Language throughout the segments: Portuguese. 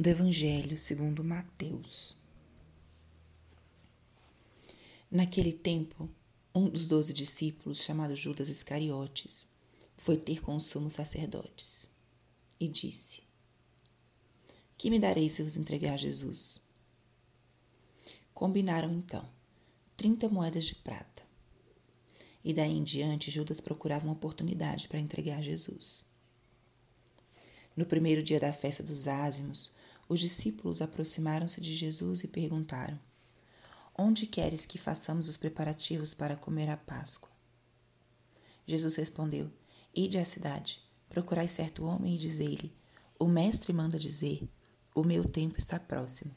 do Evangelho segundo Mateus. Naquele tempo, um dos doze discípulos, chamado Judas Iscariotes, foi ter com os sumos sacerdotes e disse: Que me dareis se vos entregar a Jesus? Combinaram então trinta moedas de prata. E daí em diante, Judas procurava uma oportunidade para entregar Jesus. No primeiro dia da festa dos ázimos, os discípulos aproximaram-se de Jesus e perguntaram: Onde queres que façamos os preparativos para comer a Páscoa? Jesus respondeu: Ide à cidade, procurai certo homem e dizei-lhe: O mestre manda dizer: O meu tempo está próximo.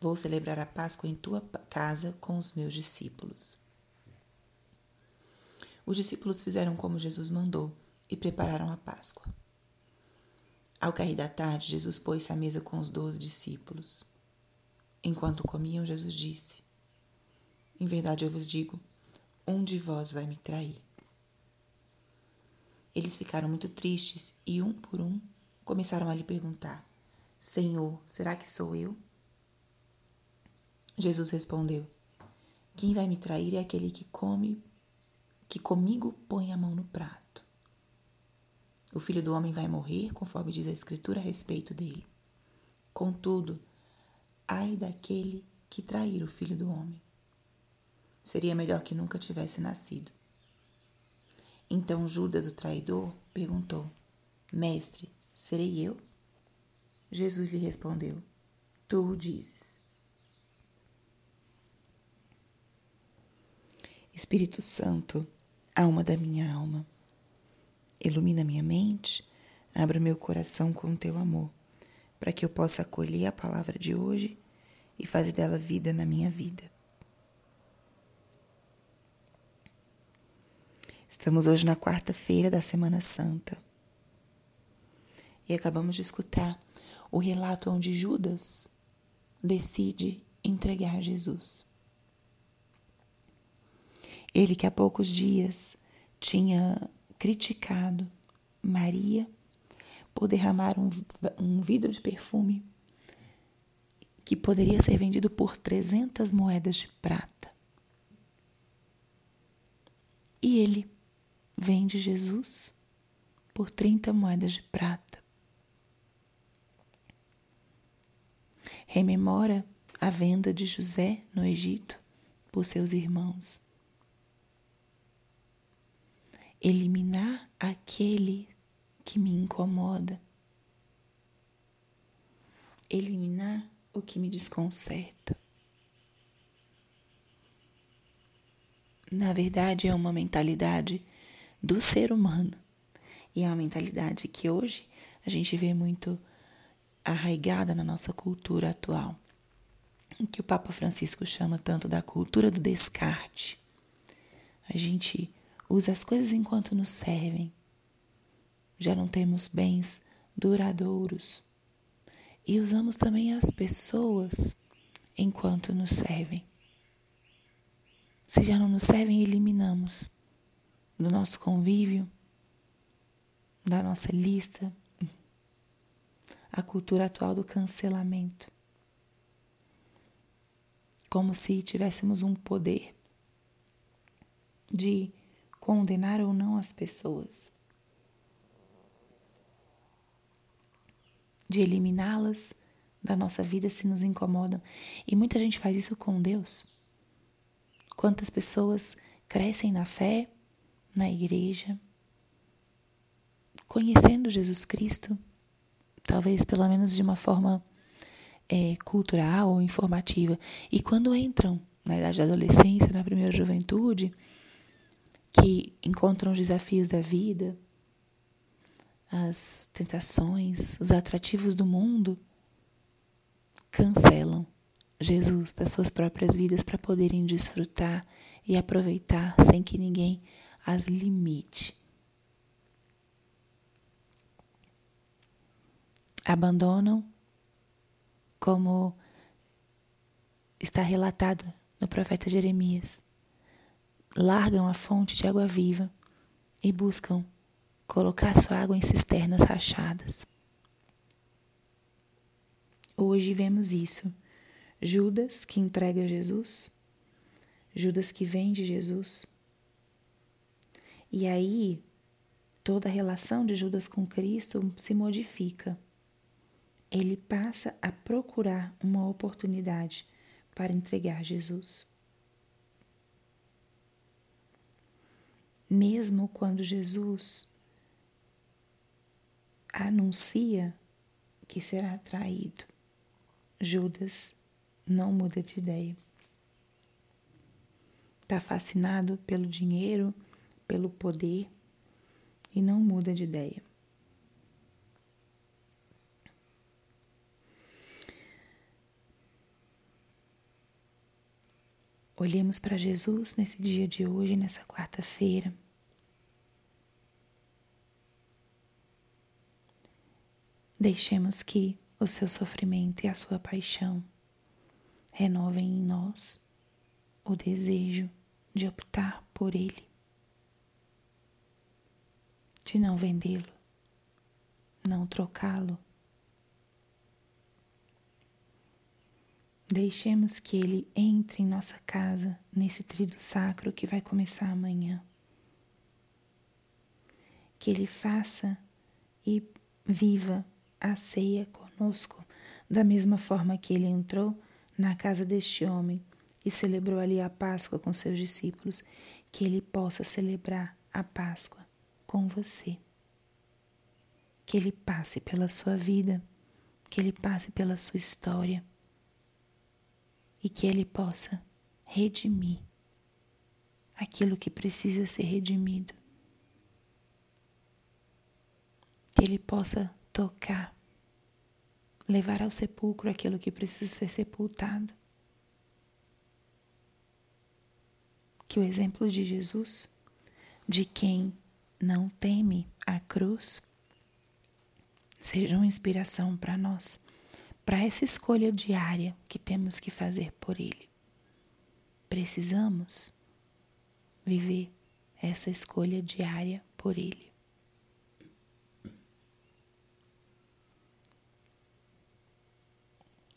Vou celebrar a Páscoa em tua casa com os meus discípulos. Os discípulos fizeram como Jesus mandou e prepararam a Páscoa. Ao cair da tarde, Jesus pôs-se à mesa com os doze discípulos. Enquanto comiam, Jesus disse: Em verdade eu vos digo, um de vós vai me trair. Eles ficaram muito tristes e, um por um, começaram a lhe perguntar: Senhor, será que sou eu? Jesus respondeu: Quem vai me trair é aquele que come, que comigo põe a mão no prato. O filho do homem vai morrer, conforme diz a Escritura a respeito dele. Contudo, ai daquele que trair o filho do homem. Seria melhor que nunca tivesse nascido. Então Judas, o traidor, perguntou: Mestre, serei eu? Jesus lhe respondeu: Tu o dizes. Espírito Santo, alma da minha alma Ilumina minha mente, abra meu coração com o teu amor, para que eu possa acolher a palavra de hoje e fazer dela vida na minha vida. Estamos hoje na quarta-feira da Semana Santa e acabamos de escutar o relato onde Judas decide entregar Jesus. Ele que há poucos dias tinha criticado Maria por derramar um, um vidro de perfume que poderia ser vendido por 300 moedas de prata. E ele vende Jesus por 30 moedas de prata. Rememora a venda de José no Egito por seus irmãos eliminar aquele que me incomoda, eliminar o que me desconcerta. Na verdade, é uma mentalidade do ser humano e é uma mentalidade que hoje a gente vê muito arraigada na nossa cultura atual, que o Papa Francisco chama tanto da cultura do descarte. A gente usa as coisas enquanto nos servem. Já não temos bens duradouros. E usamos também as pessoas enquanto nos servem. Se já não nos servem, eliminamos do nosso convívio, da nossa lista, a cultura atual do cancelamento. Como se tivéssemos um poder de condenar ou não as pessoas, de eliminá-las da nossa vida se nos incomodam. E muita gente faz isso com Deus. Quantas pessoas crescem na fé, na igreja, conhecendo Jesus Cristo, talvez pelo menos de uma forma é, cultural ou informativa, e quando entram na idade da adolescência, na primeira juventude, que encontram os desafios da vida, as tentações, os atrativos do mundo, cancelam Jesus das suas próprias vidas para poderem desfrutar e aproveitar sem que ninguém as limite. Abandonam, como está relatado no profeta Jeremias largam a fonte de água viva e buscam colocar sua água em cisternas rachadas. Hoje vemos isso. Judas que entrega Jesus, Judas que vende Jesus. E aí, toda a relação de Judas com Cristo se modifica. Ele passa a procurar uma oportunidade para entregar Jesus. Mesmo quando Jesus anuncia que será traído, Judas não muda de ideia. Está fascinado pelo dinheiro, pelo poder e não muda de ideia. Olhemos para Jesus nesse dia de hoje, nessa quarta-feira. Deixemos que o seu sofrimento e a sua paixão renovem em nós o desejo de optar por Ele, de não vendê-lo, não trocá-lo. Deixemos que Ele entre em nossa casa nesse trido sacro que vai começar amanhã. Que Ele faça e viva a ceia conosco, da mesma forma que Ele entrou na casa deste homem e celebrou ali a Páscoa com seus discípulos, que ele possa celebrar a Páscoa com você. Que ele passe pela sua vida, que ele passe pela sua história e que ele possa redimir aquilo que precisa ser redimido. Que ele possa tocar levar ao sepulcro aquilo que precisa ser sepultado. Que o exemplo de Jesus, de quem não teme a cruz, seja uma inspiração para nós, para essa escolha diária que temos que fazer por Ele. Precisamos viver essa escolha diária por Ele.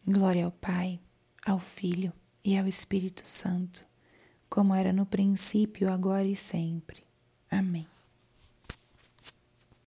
Glória ao Pai, ao Filho e ao Espírito Santo, como era no princípio, agora e sempre. Amém.